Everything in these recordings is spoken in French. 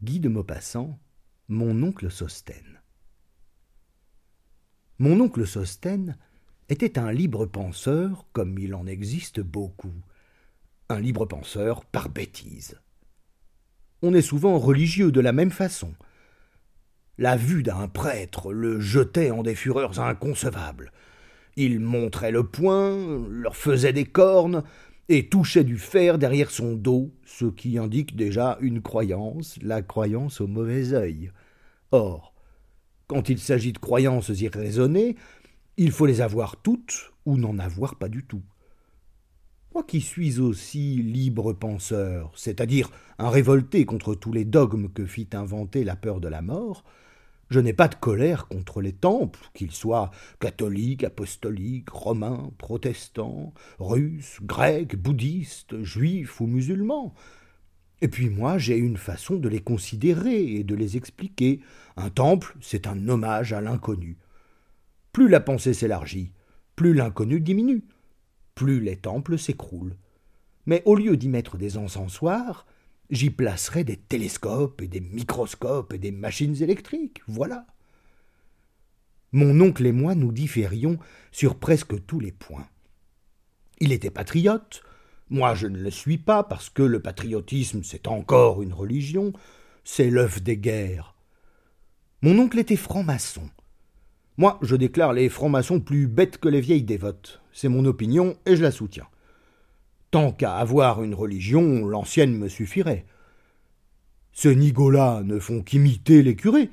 Guy de Maupassant, mon oncle Sostène. Mon oncle Sostène était un libre penseur, comme il en existe beaucoup. Un libre penseur par bêtise. On est souvent religieux de la même façon. La vue d'un prêtre le jetait en des fureurs inconcevables. Il montrait le poing, leur faisait des cornes, et touchait du fer derrière son dos, ce qui indique déjà une croyance, la croyance au mauvais œil. Or, quand il s'agit de croyances irraisonnées, il faut les avoir toutes ou n'en avoir pas du tout. Moi qui suis aussi libre penseur, c'est-à-dire un révolté contre tous les dogmes que fit inventer la peur de la mort, je n'ai pas de colère contre les temples, qu'ils soient catholiques, apostoliques, romains, protestants, russes, grecs, bouddhistes, juifs ou musulmans. Et puis moi, j'ai une façon de les considérer et de les expliquer. Un temple, c'est un hommage à l'inconnu. Plus la pensée s'élargit, plus l'inconnu diminue, plus les temples s'écroulent. Mais au lieu d'y mettre des encensoirs, J'y placerai des télescopes et des microscopes et des machines électriques, voilà. Mon oncle et moi nous différions sur presque tous les points. Il était patriote, moi je ne le suis pas parce que le patriotisme c'est encore une religion, c'est l'œuf des guerres. Mon oncle était franc-maçon. Moi je déclare les francs-maçons plus bêtes que les vieilles dévotes. C'est mon opinion et je la soutiens. Tant qu'à avoir une religion, l'ancienne me suffirait. Ces nigolas ne font qu'imiter les curés.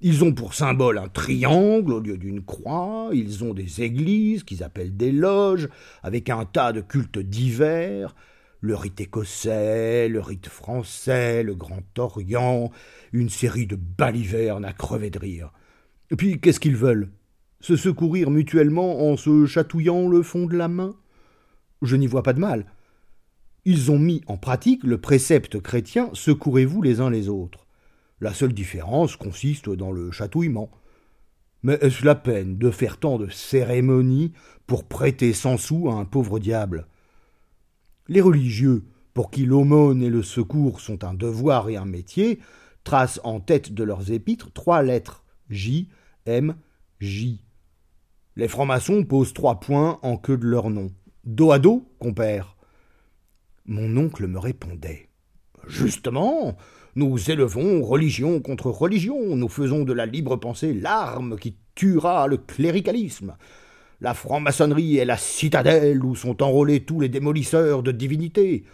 Ils ont pour symbole un triangle au lieu d'une croix, ils ont des églises qu'ils appellent des loges, avec un tas de cultes divers, le rite écossais, le rite français, le Grand Orient, une série de balivernes à crever de rire. Et puis qu'est-ce qu'ils veulent? Se secourir mutuellement en se chatouillant le fond de la main? Je n'y vois pas de mal. Ils ont mis en pratique le précepte chrétien secourez-vous les uns les autres. La seule différence consiste dans le chatouillement. Mais est-ce la peine de faire tant de cérémonies pour prêter cent sous à un pauvre diable? Les religieux, pour qui l'aumône et le secours sont un devoir et un métier, tracent en tête de leurs épîtres trois lettres J, M, J. Les francs-maçons posent trois points en queue de leur nom. Dos à dos, compère. Mon oncle me répondait. Justement, nous élevons religion contre religion, nous faisons de la libre pensée l'arme qui tuera le cléricalisme. La franc-maçonnerie est la citadelle où sont enrôlés tous les démolisseurs de divinités.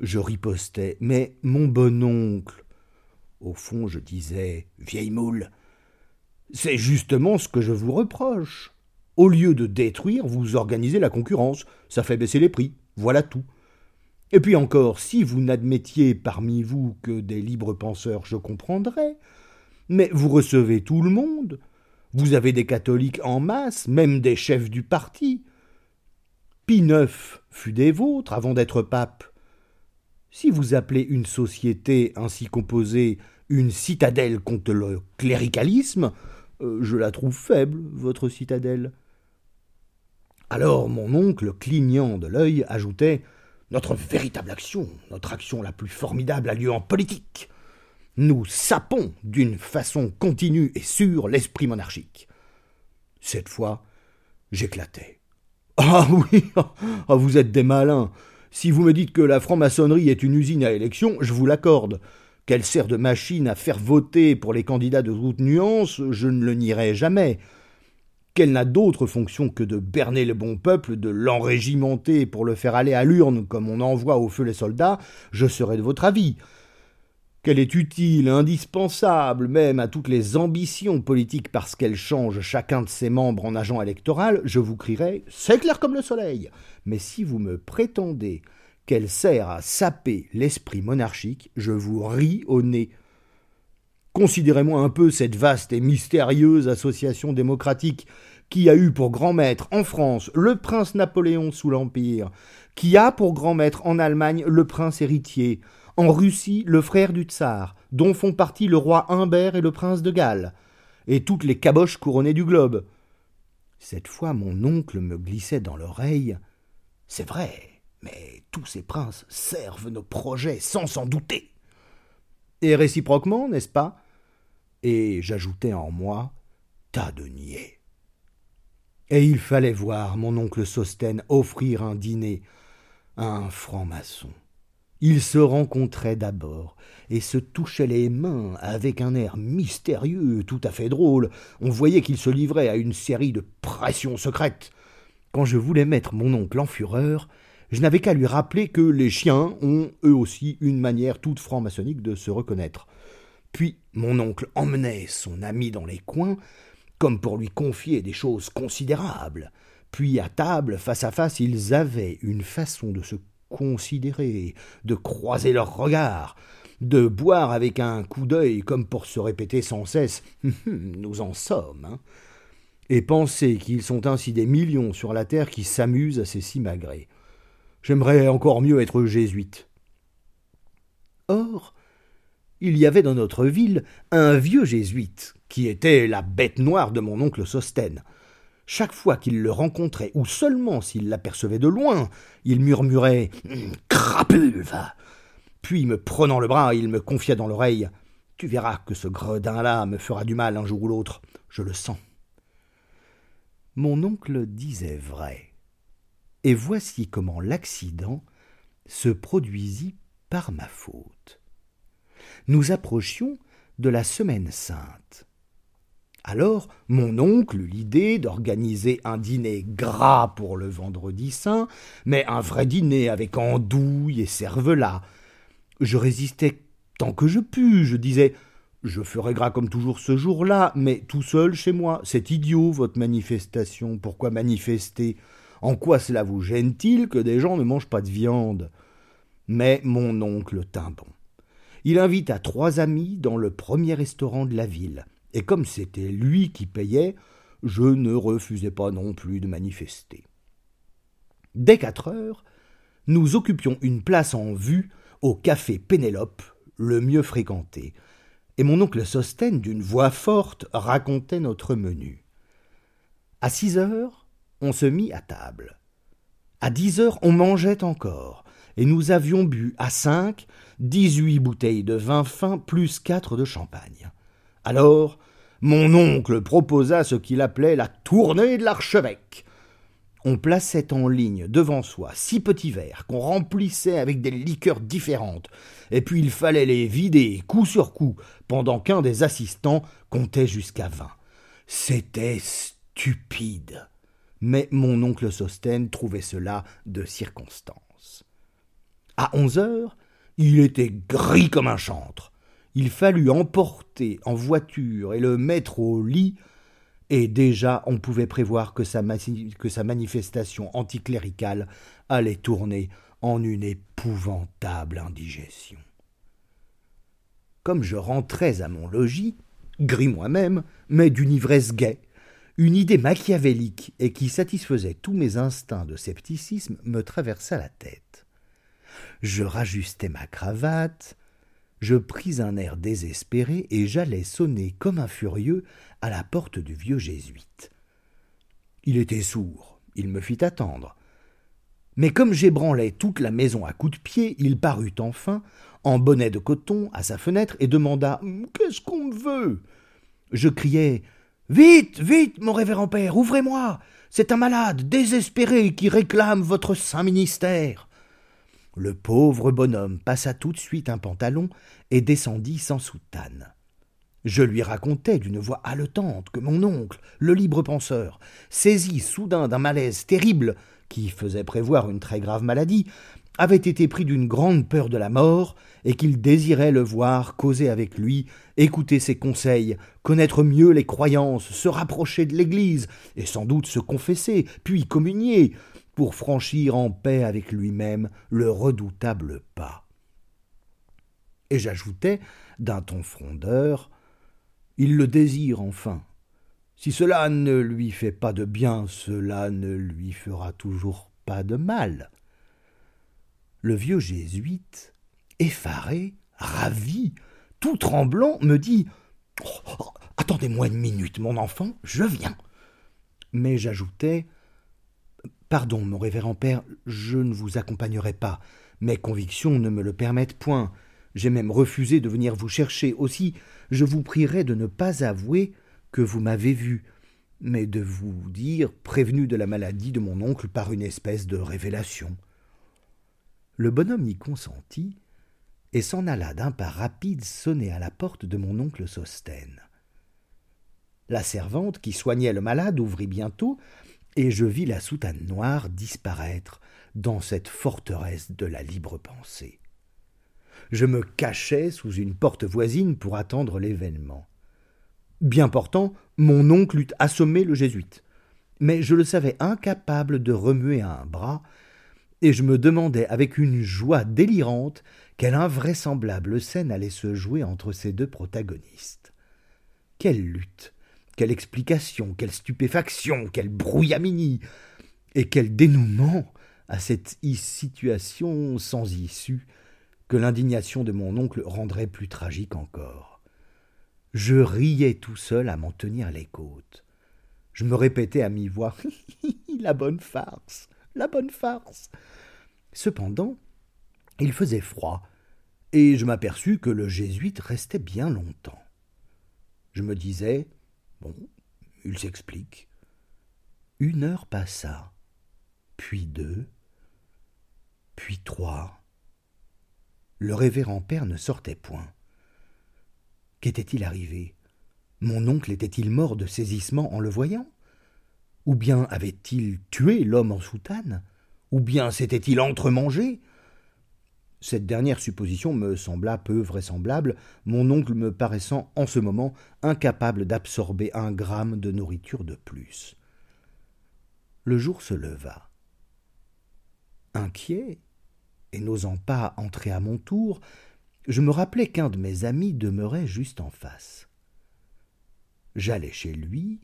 Je ripostais, mais mon bon oncle. Au fond, je disais, vieille moule, c'est justement ce que je vous reproche. Au lieu de détruire, vous organisez la concurrence. Ça fait baisser les prix. Voilà tout. Et puis encore, si vous n'admettiez parmi vous que des libres penseurs, je comprendrais. Mais vous recevez tout le monde. Vous avez des catholiques en masse, même des chefs du parti. Pie IX fut des vôtres avant d'être pape. Si vous appelez une société ainsi composée une citadelle contre le cléricalisme, euh, je la trouve faible, votre citadelle. Alors mon oncle, clignant de l'œil, ajoutait Notre véritable action, notre action la plus formidable a lieu en politique. Nous sapons d'une façon continue et sûre l'esprit monarchique. Cette fois, j'éclatais. Ah oui, ah, vous êtes des malins. Si vous me dites que la franc-maçonnerie est une usine à élection, je vous l'accorde. Qu'elle sert de machine à faire voter pour les candidats de toute nuance, je ne le nierai jamais qu'elle n'a d'autre fonction que de berner le bon peuple, de l'enrégimenter pour le faire aller à l'urne comme on envoie au feu les soldats, je serai de votre avis. Qu'elle est utile, indispensable même à toutes les ambitions politiques parce qu'elle change chacun de ses membres en agent électoral, je vous crierai c'est clair comme le soleil. Mais si vous me prétendez qu'elle sert à saper l'esprit monarchique, je vous ris au nez. Considérez-moi un peu cette vaste et mystérieuse association démocratique qui a eu pour grand maître en France le prince Napoléon sous l'Empire, qui a pour grand maître en Allemagne le prince héritier, en Russie le frère du tsar, dont font partie le roi Humbert et le prince de Galles, et toutes les caboches couronnées du globe. Cette fois mon oncle me glissait dans l'oreille. C'est vrai, mais tous ces princes servent nos projets sans s'en douter. Et réciproquement, n'est-ce pas Et j'ajoutais en moi Tas de niais. Et il fallait voir mon oncle Sosten offrir un dîner à un franc-maçon. Ils se rencontraient d'abord et se touchaient les mains avec un air mystérieux, tout à fait drôle. On voyait qu'ils se livraient à une série de pressions secrètes. Quand je voulais mettre mon oncle en fureur, je n'avais qu'à lui rappeler que les chiens ont eux aussi une manière toute franc-maçonnique de se reconnaître. Puis mon oncle emmenait son ami dans les coins, comme pour lui confier des choses considérables. Puis à table, face à face, ils avaient une façon de se considérer, de croiser leurs regards, de boire avec un coup d'œil comme pour se répéter sans cesse Nous en sommes. Hein. Et penser qu'ils sont ainsi des millions sur la terre qui s'amusent à ces simagrées. J'aimerais encore mieux être jésuite. Or, il y avait dans notre ville un vieux jésuite, qui était la bête noire de mon oncle Sosten. Chaque fois qu'il le rencontrait, ou seulement s'il l'apercevait de loin, il murmurait Crapulve Puis, me prenant le bras, il me confia dans l'oreille Tu verras que ce gredin-là me fera du mal un jour ou l'autre, je le sens. Mon oncle disait vrai. Et voici comment l'accident se produisit par ma faute. Nous approchions de la semaine sainte. Alors mon oncle eut l'idée d'organiser un dîner gras pour le vendredi saint, mais un vrai dîner avec andouille et cervelas. Je résistais tant que je pus, je disais je ferai gras comme toujours ce jour-là, mais tout seul chez moi. C'est idiot, votre manifestation. Pourquoi manifester? En quoi cela vous gêne-t-il que des gens ne mangent pas de viande Mais mon oncle tint bon. Il invita trois amis dans le premier restaurant de la ville et comme c'était lui qui payait, je ne refusais pas non plus de manifester. Dès quatre heures, nous occupions une place en vue au café Pénélope, le mieux fréquenté, et mon oncle Sosten, d'une voix forte, racontait notre menu. À six heures, on se mit à table. À dix heures, on mangeait encore, et nous avions bu à cinq dix-huit bouteilles de vin fin plus quatre de champagne. Alors, mon oncle proposa ce qu'il appelait la tournée de l'archevêque. On plaçait en ligne devant soi six petits verres qu'on remplissait avec des liqueurs différentes, et puis il fallait les vider coup sur coup pendant qu'un des assistants comptait jusqu'à vingt. C'était stupide. Mais mon oncle Sosten trouvait cela de circonstance. À onze heures, il était gris comme un chantre il fallut emporter en voiture et le mettre au lit, et déjà on pouvait prévoir que sa, manifestation anticléricale allait tourner en une épouvantable indigestion. Comme je rentrais à mon logis, gris moi-même, mais d'une ivresse gaie, une idée machiavélique et qui satisfaisait tous mes instincts de scepticisme me traversa la tête. Je rajustai ma cravate, je pris un air désespéré et j'allais sonner comme un furieux à la porte du vieux jésuite. Il était sourd, il me fit attendre. Mais comme j'ébranlais toute la maison à coups de pied, il parut enfin, en bonnet de coton, à sa fenêtre et demanda Qu'est-ce qu'on veut? Je criai Vite, vite, mon révérend père, ouvrez-moi C'est un malade, désespéré, qui réclame votre saint ministère. Le pauvre bonhomme passa tout de suite un pantalon et descendit sans soutane. Je lui racontai d'une voix haletante que mon oncle, le libre penseur, saisi soudain d'un malaise terrible qui faisait prévoir une très grave maladie, avait été pris d'une grande peur de la mort, et qu'il désirait le voir causer avec lui, écouter ses conseils, connaître mieux les croyances, se rapprocher de l'Église, et sans doute se confesser, puis communier, pour franchir en paix avec lui-même le redoutable pas. Et j'ajoutais, d'un ton frondeur, Il le désire enfin. Si cela ne lui fait pas de bien, cela ne lui fera toujours pas de mal. Le vieux jésuite, effaré, ravi, tout tremblant, me dit oh, Attendez-moi une minute, mon enfant, je viens. Mais j'ajoutais Pardon, mon révérend père, je ne vous accompagnerai pas. Mes convictions ne me le permettent point. J'ai même refusé de venir vous chercher. Aussi, je vous prierai de ne pas avouer que vous m'avez vu, mais de vous dire prévenu de la maladie de mon oncle par une espèce de révélation. Le bonhomme y consentit et s'en alla d'un pas rapide sonner à la porte de mon oncle Sostène. La servante qui soignait le malade ouvrit bientôt, et je vis la soutane noire disparaître dans cette forteresse de la libre pensée. Je me cachai sous une porte voisine pour attendre l'événement. Bien portant, mon oncle eût assommé le jésuite. Mais je le savais incapable de remuer un bras, et je me demandais avec une joie délirante quelle invraisemblable scène allait se jouer entre ces deux protagonistes. Quelle lutte, quelle explication, quelle stupéfaction, quel brouillamini, et quel dénouement à cette situation sans issue que l'indignation de mon oncle rendrait plus tragique encore. Je riais tout seul à m'en tenir les côtes. Je me répétais à mi-voix La bonne farce, la bonne farce. Cependant, il faisait froid, et je m'aperçus que le jésuite restait bien longtemps. Je me disais Bon, il s'explique. Une heure passa, puis deux, puis trois. Le révérend père ne sortait point. Qu'était-il arrivé? Mon oncle était-il mort de saisissement en le voyant? Ou bien avait-il tué l'homme en soutane? Ou bien s'était-il entremangé? Cette dernière supposition me sembla peu vraisemblable, mon oncle me paraissant en ce moment incapable d'absorber un gramme de nourriture de plus. Le jour se leva. Inquiet, et n'osant pas entrer à mon tour, je me rappelai qu'un de mes amis demeurait juste en face. J'allai chez lui,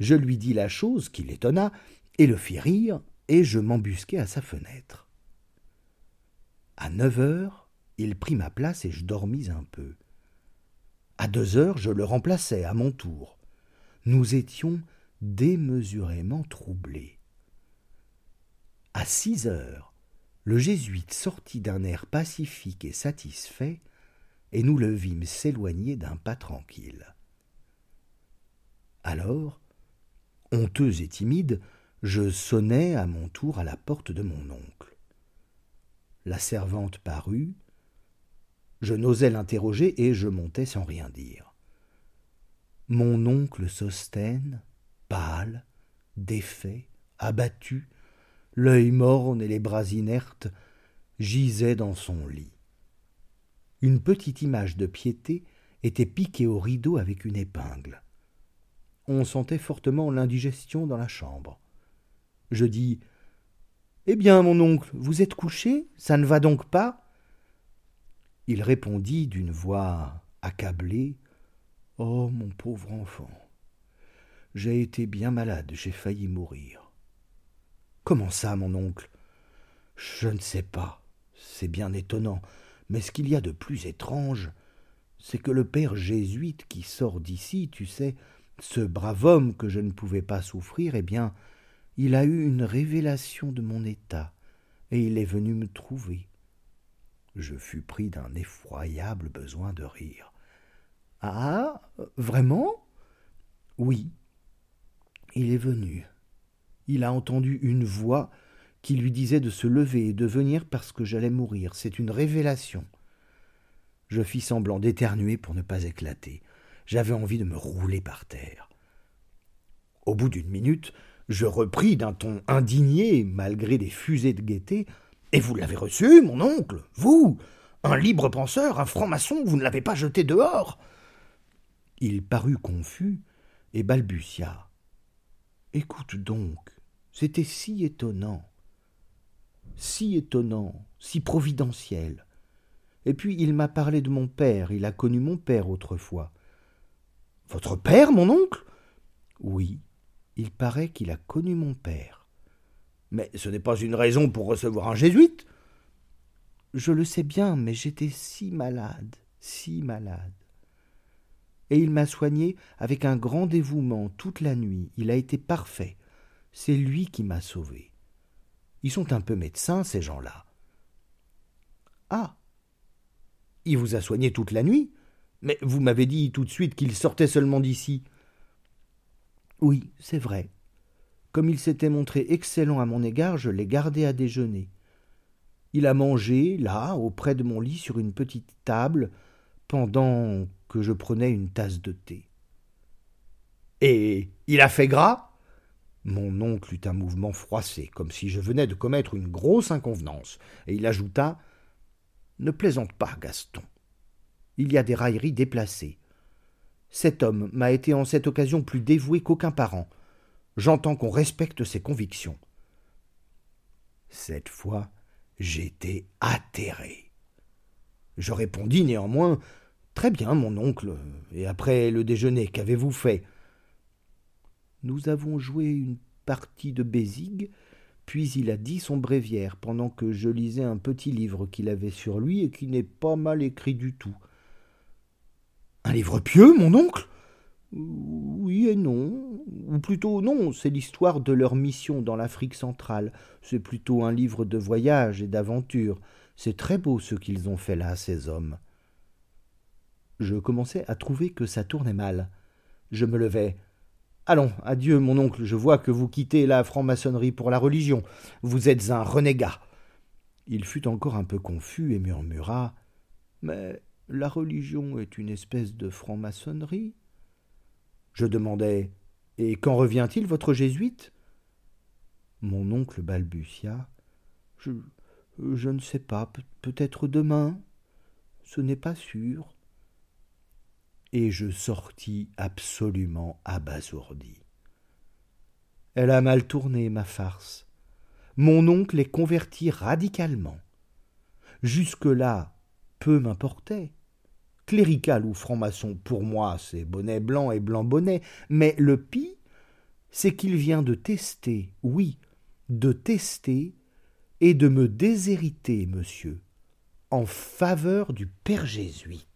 je lui dis la chose qui l'étonna, et le fit rire, et je m'embusquai à sa fenêtre. À neuf heures, il prit ma place et je dormis un peu. À deux heures, je le remplaçai à mon tour. Nous étions démesurément troublés. À six heures, le jésuite sortit d'un air pacifique et satisfait, et nous le vîmes s'éloigner d'un pas tranquille. Alors, honteux et timide, je sonnai à mon tour à la porte de mon oncle. La servante parut. Je n'osais l'interroger et je montai sans rien dire. Mon oncle Sostène, pâle, défait, abattu, l'œil morne et les bras inertes, gisait dans son lit. Une petite image de piété était piquée au rideau avec une épingle. On sentait fortement l'indigestion dans la chambre. Je dis eh bien, mon oncle, vous êtes couché Ça ne va donc pas? Il répondit d'une voix accablée. Oh, mon pauvre enfant. J'ai été bien malade, j'ai failli mourir. Comment ça, mon oncle? Je ne sais pas. C'est bien étonnant. Mais ce qu'il y a de plus étrange, c'est que le père jésuite qui sort d'ici, tu sais, ce brave homme que je ne pouvais pas souffrir, eh bien, il a eu une révélation de mon état, et il est venu me trouver. Je fus pris d'un effroyable besoin de rire. Ah. Vraiment? Oui. Il est venu. Il a entendu une voix qui lui disait de se lever et de venir parce que j'allais mourir. C'est une révélation. Je fis semblant d'éternuer pour ne pas éclater. J'avais envie de me rouler par terre. Au bout d'une minute, je repris d'un ton indigné, malgré des fusées de gaieté. Et vous l'avez reçu, mon oncle Vous Un libre penseur, un franc-maçon, vous ne l'avez pas jeté dehors Il parut confus et balbutia. Écoute donc, c'était si étonnant. Si étonnant, si providentiel. Et puis il m'a parlé de mon père, il a connu mon père autrefois. Votre père, mon oncle? Oui, il paraît qu'il a connu mon père. Mais ce n'est pas une raison pour recevoir un jésuite. Je le sais bien, mais j'étais si malade, si malade. Et il m'a soigné avec un grand dévouement toute la nuit. Il a été parfait. C'est lui qui m'a sauvé. Ils sont un peu médecins, ces gens-là. Ah Il vous a soigné toute la nuit? Mais vous m'avez dit tout de suite qu'il sortait seulement d'ici. Oui, c'est vrai. Comme il s'était montré excellent à mon égard, je l'ai gardé à déjeuner. Il a mangé, là, auprès de mon lit, sur une petite table, pendant que je prenais une tasse de thé. Et il a fait gras? Mon oncle eut un mouvement froissé, comme si je venais de commettre une grosse inconvenance, et il ajouta Ne plaisante pas, Gaston. Il y a des railleries déplacées. Cet homme m'a été en cette occasion plus dévoué qu'aucun parent. J'entends qu'on respecte ses convictions. Cette fois, j'étais atterré. Je répondis néanmoins Très bien, mon oncle. Et après le déjeuner, qu'avez-vous fait? Nous avons joué une partie de Bézigue, puis il a dit son bréviaire pendant que je lisais un petit livre qu'il avait sur lui et qui n'est pas mal écrit du tout. Un livre pieux, mon oncle? Oui et non. Ou plutôt non, c'est l'histoire de leur mission dans l'Afrique centrale. C'est plutôt un livre de voyage et d'aventure. C'est très beau ce qu'ils ont fait là, ces hommes. Je commençais à trouver que ça tournait mal. Je me levai. Allons, adieu, mon oncle, je vois que vous quittez la franc-maçonnerie pour la religion. Vous êtes un renégat. Il fut encore un peu confus et murmura. Mais la religion est une espèce de franc-maçonnerie. Je demandai Et quand revient-il, votre jésuite? Mon oncle balbutia. Je, ne sais pas, peut-être demain. Ce n'est pas sûr. Et je sortis absolument abasourdi. Elle a mal tourné, ma farce. Mon oncle est converti radicalement. Jusque-là, peu m'importait. Clérical ou franc-maçon, pour moi, c'est bonnet blanc et blanc bonnet, mais le pis, c'est qu'il vient de tester, oui, de tester et de me déshériter, monsieur, en faveur du père jésuite.